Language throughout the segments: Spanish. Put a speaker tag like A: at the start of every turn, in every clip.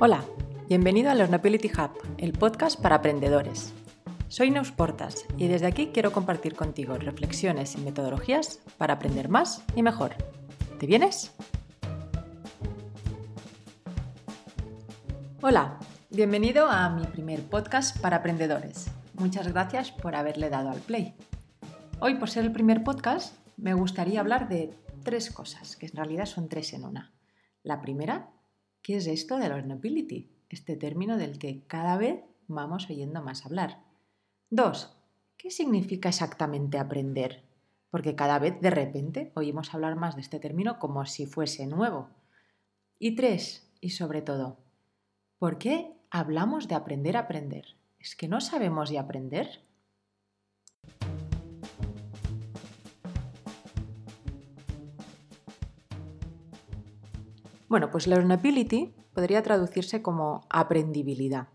A: Hola, bienvenido a Learnability Hub, el podcast para aprendedores. Soy Neus Portas y desde aquí quiero compartir contigo reflexiones y metodologías para aprender más y mejor. ¿Te vienes? Hola, bienvenido a mi primer podcast para aprendedores. Muchas gracias por haberle dado al play. Hoy, por ser el primer podcast, me gustaría hablar de tres cosas, que en realidad son tres en una. La primera ¿Qué es esto de learnability? Este término del que cada vez vamos oyendo más hablar. Dos, ¿qué significa exactamente aprender? Porque cada vez de repente oímos hablar más de este término como si fuese nuevo. Y tres, y sobre todo, ¿por qué hablamos de aprender a aprender? ¿Es que no sabemos de aprender? Bueno, pues learnability podría traducirse como aprendibilidad,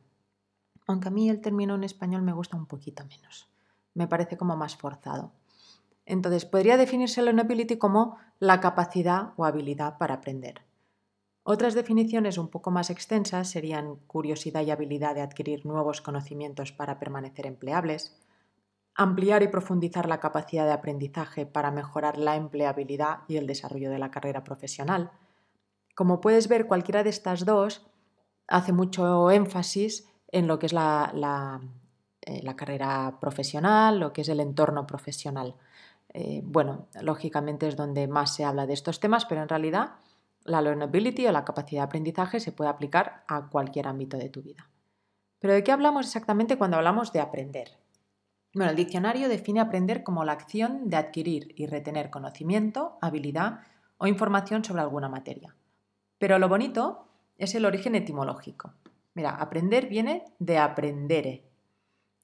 A: aunque a mí el término en español me gusta un poquito menos, me parece como más forzado. Entonces, podría definirse learnability como la capacidad o habilidad para aprender. Otras definiciones un poco más extensas serían curiosidad y habilidad de adquirir nuevos conocimientos para permanecer empleables, ampliar y profundizar la capacidad de aprendizaje para mejorar la empleabilidad y el desarrollo de la carrera profesional, como puedes ver, cualquiera de estas dos hace mucho énfasis en lo que es la, eh, carrera profesional, lo que es el entorno profesional. Eh, bueno, lógicamente es donde más se habla de estos temas, pero en realidad la learnability o la capacidad de aprendizaje se puede aplicar a cualquier ámbito de tu vida. Pero ¿de qué hablamos exactamente cuando hablamos de aprender? Bueno, el diccionario define aprender como la acción de adquirir y retener conocimiento, habilidad o información sobre alguna materia. Pero lo bonito es el origen etimológico. Mira, aprender viene de aprendere.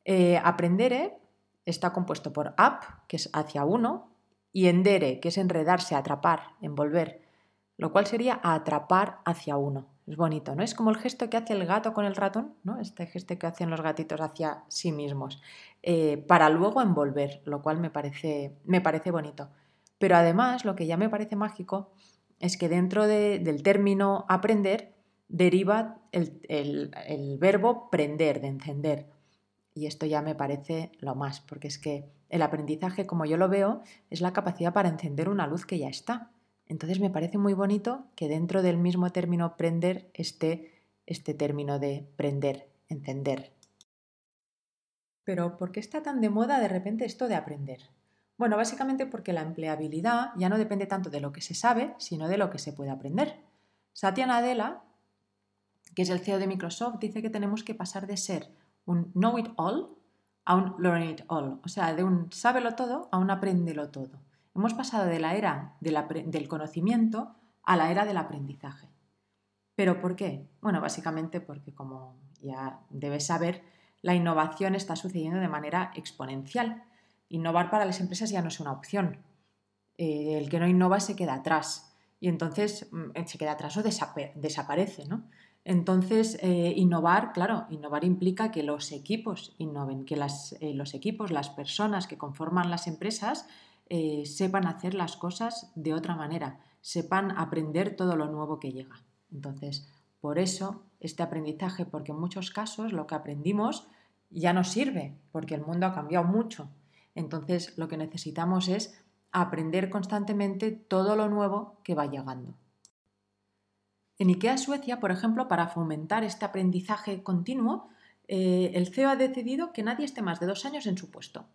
A: Eh, aprendere está compuesto por ap, que es hacia uno, y endere, que es enredarse, atrapar, envolver, lo cual sería atrapar hacia uno. Es bonito, ¿no? Es como el gesto que hace el gato con el ratón, ¿no? Este gesto que hacen los gatitos hacia sí mismos, eh, para luego envolver, lo cual me parece, me parece bonito. Pero además, lo que ya me parece mágico es que dentro del término aprender deriva el, verbo prender, de encender. Y esto ya me parece lo más, porque es que el aprendizaje, como yo lo veo, es la capacidad para encender una luz que ya está. Entonces me parece muy bonito que dentro del mismo término prender esté este término de prender, encender. Pero ¿por qué está tan de moda de repente esto de aprender? Bueno, básicamente porque la empleabilidad ya no depende tanto de lo que se sabe, sino de lo que se puede aprender. Satya Nadella, que es el CEO de Microsoft, dice que tenemos que pasar de ser un know it all a un learn it all, o sea, de un sábelo todo a un apréndelo todo. Hemos pasado de la era del conocimiento a la era del aprendizaje. ¿Pero por qué? Bueno, básicamente porque, como ya debes saber, la innovación está sucediendo de manera exponencial Innovar para las empresas ya no es una opción. Eh, el que no innova se queda atrás y entonces mm, se queda atrás o desaparece, ¿no? Entonces, eh, innovar, claro, innovar implica que los equipos innoven, que eh, los equipos, las personas que conforman las empresas sepan hacer las cosas de otra manera, sepan aprender todo lo nuevo que llega. Entonces, por eso este aprendizaje, porque en muchos casos lo que aprendimos ya no sirve, porque el mundo ha cambiado mucho entonces lo que necesitamos es aprender constantemente todo lo nuevo que va llegando. En IKEA Suecia, por ejemplo, para fomentar este aprendizaje continuo, eh, el CEO ha decidido que nadie esté más de dos años en su puesto.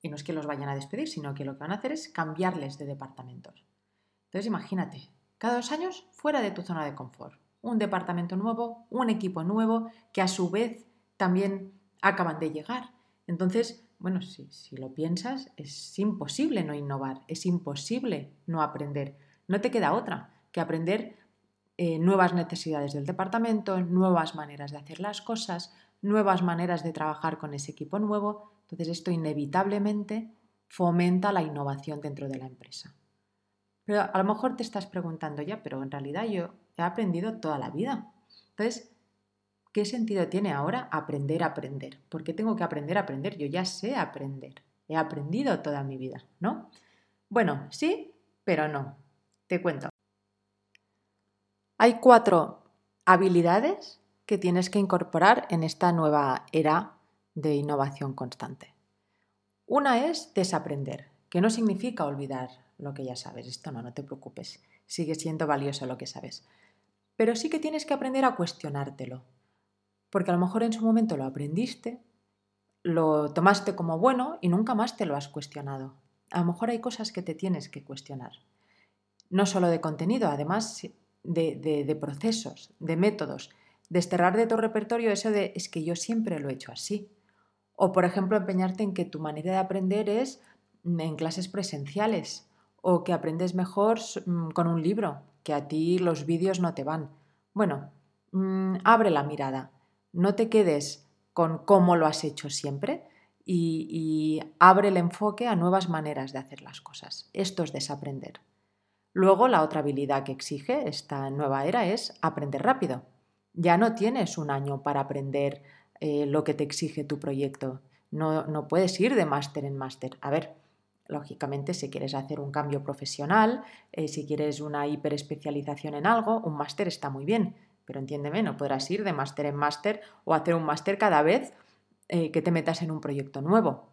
A: Y no es que los vayan a despedir, sino que lo que van a hacer es cambiarles de departamentos. Entonces imagínate, cada dos años fuera de tu zona de confort. Un departamento nuevo, un equipo nuevo, que a su vez también acaban de llegar. Entonces, bueno, si, lo piensas, es imposible no innovar, es imposible no aprender. No te queda otra que aprender eh, nuevas necesidades del departamento, nuevas maneras de hacer las cosas, nuevas maneras de trabajar con ese equipo nuevo. Entonces esto inevitablemente fomenta la innovación dentro de la empresa. Pero a lo mejor te estás preguntando ya, pero en realidad yo he aprendido toda la vida. Entonces, ¿Qué sentido tiene ahora aprender a aprender? ¿Por qué tengo que aprender a aprender? Yo ya sé aprender. He aprendido toda mi vida, ¿no? Bueno, sí, pero no. Te cuento. Hay cuatro habilidades que tienes que incorporar en esta nueva era de innovación constante. Una es desaprender, que no significa olvidar lo que ya sabes. Esto no, no te preocupes. Sigue siendo valioso lo que sabes. Pero sí que tienes que aprender a cuestionártelo. Porque a lo mejor en su momento lo aprendiste, lo tomaste como bueno y nunca más te lo has cuestionado. A lo mejor hay cosas que te tienes que cuestionar. No solo de contenido, además de, procesos, de métodos, desterrar de tu repertorio eso de es que yo siempre lo he hecho así. O, por ejemplo, empeñarte en que tu manera de aprender es en clases presenciales o que aprendes mejor mm, con un libro, que a ti los vídeos no te van. Bueno, mm, abre la mirada, no te quedes con cómo lo has hecho siempre y, abre el enfoque a nuevas maneras de hacer las cosas. Esto es desaprender. Luego, la otra habilidad que exige esta nueva era es aprender rápido. Ya no tienes un año para aprender eh, lo que te exige tu proyecto. No, no puedes ir de máster en máster. A ver, lógicamente, si quieres hacer un cambio profesional, eh, si quieres una hiperespecialización en algo, un máster está muy bien. Pero entiéndeme, no podrás ir de máster en máster o hacer un máster cada vez eh, que te metas en un proyecto nuevo.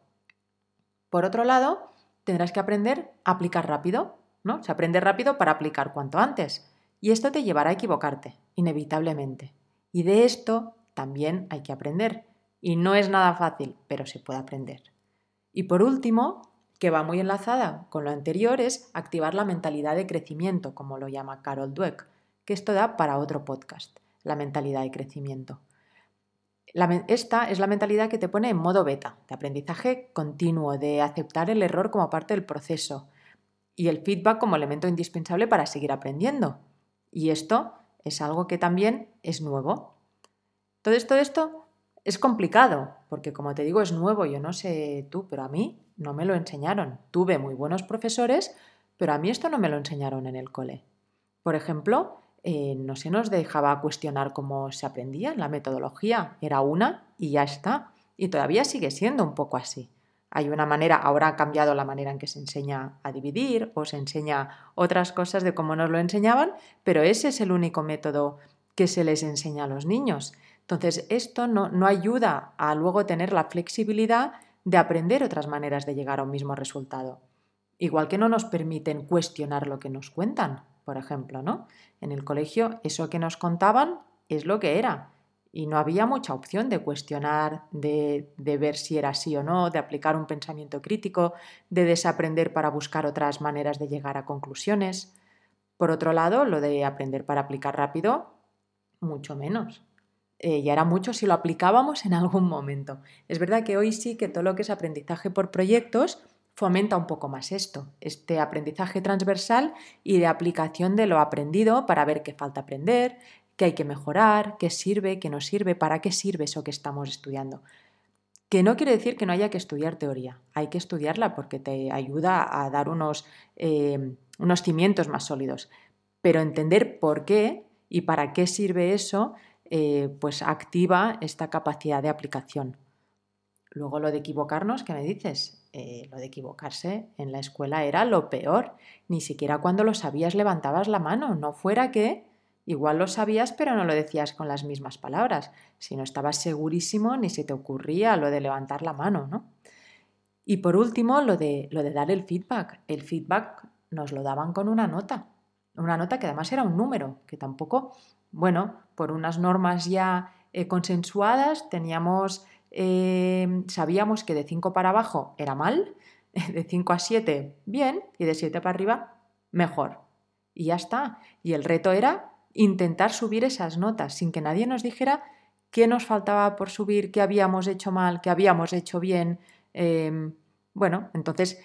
A: Por otro lado, tendrás que aprender a aplicar rápido, ¿no? Se aprende rápido para aplicar cuanto antes. Y esto te llevará a equivocarte, inevitablemente. Y de esto también hay que aprender. Y no es nada fácil, pero se puede aprender. Y por último, que va muy enlazada con lo anterior, es activar la mentalidad de crecimiento, como lo llama Carol Dweck, que esto da para otro podcast, la mentalidad de crecimiento. esta es la mentalidad que te pone en modo beta, de aprendizaje continuo, de aceptar el error como parte del proceso y el feedback como elemento indispensable para seguir aprendiendo. Y esto es algo que también es nuevo. Todo esto, esto es complicado, porque como te digo, es nuevo, yo no sé tú, pero a mí no me lo enseñaron. Tuve muy buenos profesores, pero a mí esto no me lo enseñaron en el cole. Por ejemplo, eh, no se nos dejaba cuestionar cómo se aprendía, la metodología era una y ya está. Y todavía sigue siendo un poco así. Hay una manera, ahora ha cambiado la manera en que se enseña a dividir o se enseña otras cosas de cómo nos lo enseñaban, pero ese es el único método que se les enseña a los niños. Entonces, esto no, no ayuda a luego tener la flexibilidad de aprender otras maneras de llegar a un mismo resultado. Igual que no nos permiten cuestionar lo que nos cuentan, por ejemplo, ¿no? En el colegio eso que nos contaban es lo que era y no había mucha opción de cuestionar, de, de, ver si era así o no, de aplicar un pensamiento crítico, de desaprender para buscar otras maneras de llegar a conclusiones. Por otro lado, lo de aprender para aplicar rápido, mucho menos. Eh, ya era mucho si lo aplicábamos en algún momento. Es verdad que hoy sí que todo lo que es aprendizaje por proyectos fomenta un poco más esto, este aprendizaje transversal y de aplicación de lo aprendido para ver qué falta aprender, qué hay que mejorar, qué sirve, qué no sirve, para qué sirve eso que estamos estudiando. Que no quiere decir que no haya que estudiar teoría, hay que estudiarla porque te ayuda a dar unos, eh, unos cimientos más sólidos, pero entender por qué y para qué sirve eso eh, pues activa esta capacidad de aplicación. Luego lo de equivocarnos, ¿qué me dices? Eh, lo de equivocarse en la escuela era lo peor. Ni siquiera cuando lo sabías levantabas la mano. No fuera que igual lo sabías pero no lo decías con las mismas palabras. Si no estabas segurísimo ni se te ocurría lo de levantar la mano, ¿no? Y por último, lo de, lo de dar el feedback. El feedback nos lo daban con una nota. Una nota que además era un número, que tampoco bueno, por unas normas ya eh, consensuadas, teníamos, eh, sabíamos que de 5 para abajo era mal, de 5 a 7 bien y de 7 para arriba mejor. Y ya está. Y el reto era intentar subir esas notas sin que nadie nos dijera qué nos faltaba por subir, qué habíamos hecho mal, qué habíamos hecho bien. Em, bueno, entonces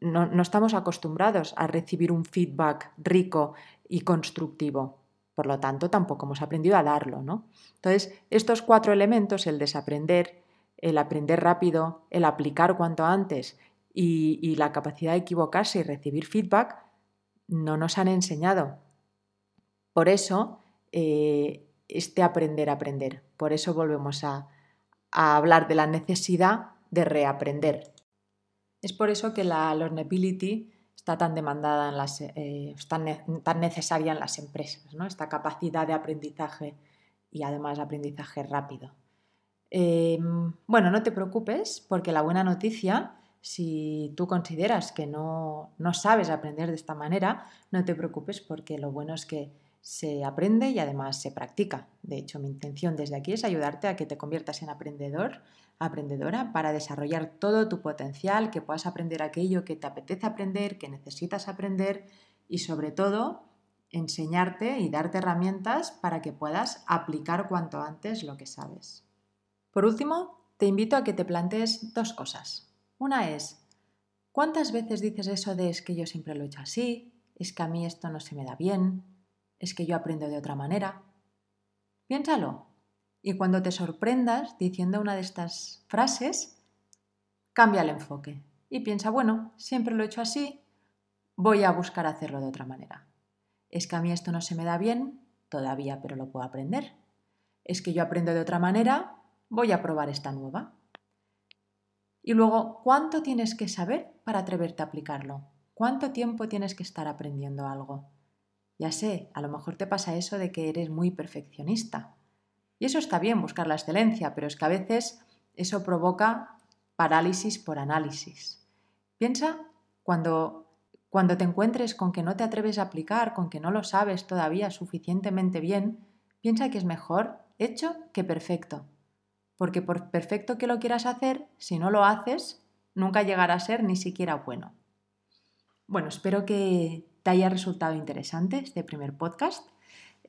A: no estamos acostumbrados a recibir un feedback rico y constructivo. Por lo tanto, tampoco hemos aprendido a darlo, ¿no? Entonces, estos cuatro elementos, el desaprender, el aprender rápido, el aplicar cuanto antes y, la capacidad de equivocarse y recibir feedback, no nos han enseñado. Por eso, eh, este aprender a aprender. Por eso volvemos a, a, hablar de la necesidad de reaprender. Es por eso que la learnability está tan demandada, en las, eh, tan, necesaria en las empresas, ¿no? esta capacidad de aprendizaje y además aprendizaje rápido. Em, bueno, no te preocupes porque la buena noticia, si tú consideras que no, no sabes aprender de esta manera, no te preocupes porque lo bueno es que se aprende y además se practica. De hecho, mi intención desde aquí es ayudarte a que te conviertas en aprendedor, aprendedora, para desarrollar todo tu potencial, que puedas aprender aquello que te apetece aprender, que necesitas aprender y sobre todo enseñarte y darte herramientas para que puedas aplicar cuanto antes lo que sabes. Por último, te invito a que te plantees dos cosas. Una es, ¿cuántas veces dices eso de es que yo siempre lo he hecho así? ¿Es que a mí esto no se me da bien? es que yo aprendo de otra manera. Piénsalo. Y cuando te sorprendas diciendo una de estas frases, cambia el enfoque y piensa, bueno, siempre lo he hecho así, voy a buscar hacerlo de otra manera. Es que a mí esto no se me da bien todavía, pero lo puedo aprender. Es que yo aprendo de otra manera, voy a probar esta nueva. Y luego, ¿cuánto tienes que saber para atreverte a aplicarlo? ¿Cuánto tiempo tienes que estar aprendiendo algo? Ya sé, a lo mejor te pasa eso de que eres muy perfeccionista. Y eso está bien, buscar la excelencia, pero es que a veces eso provoca parálisis por análisis. Piensa cuando, cuando te encuentres con que no te atreves a aplicar, con que no lo sabes todavía suficientemente bien, piensa que es mejor hecho que perfecto. Porque por perfecto que lo quieras hacer, si no lo haces, nunca llegará a ser ni siquiera bueno. Bueno, espero que te haya resultado interesante este primer podcast.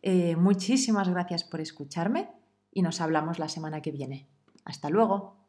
A: Eh, muchísimas gracias por escucharme y nos hablamos la semana que viene. Hasta luego.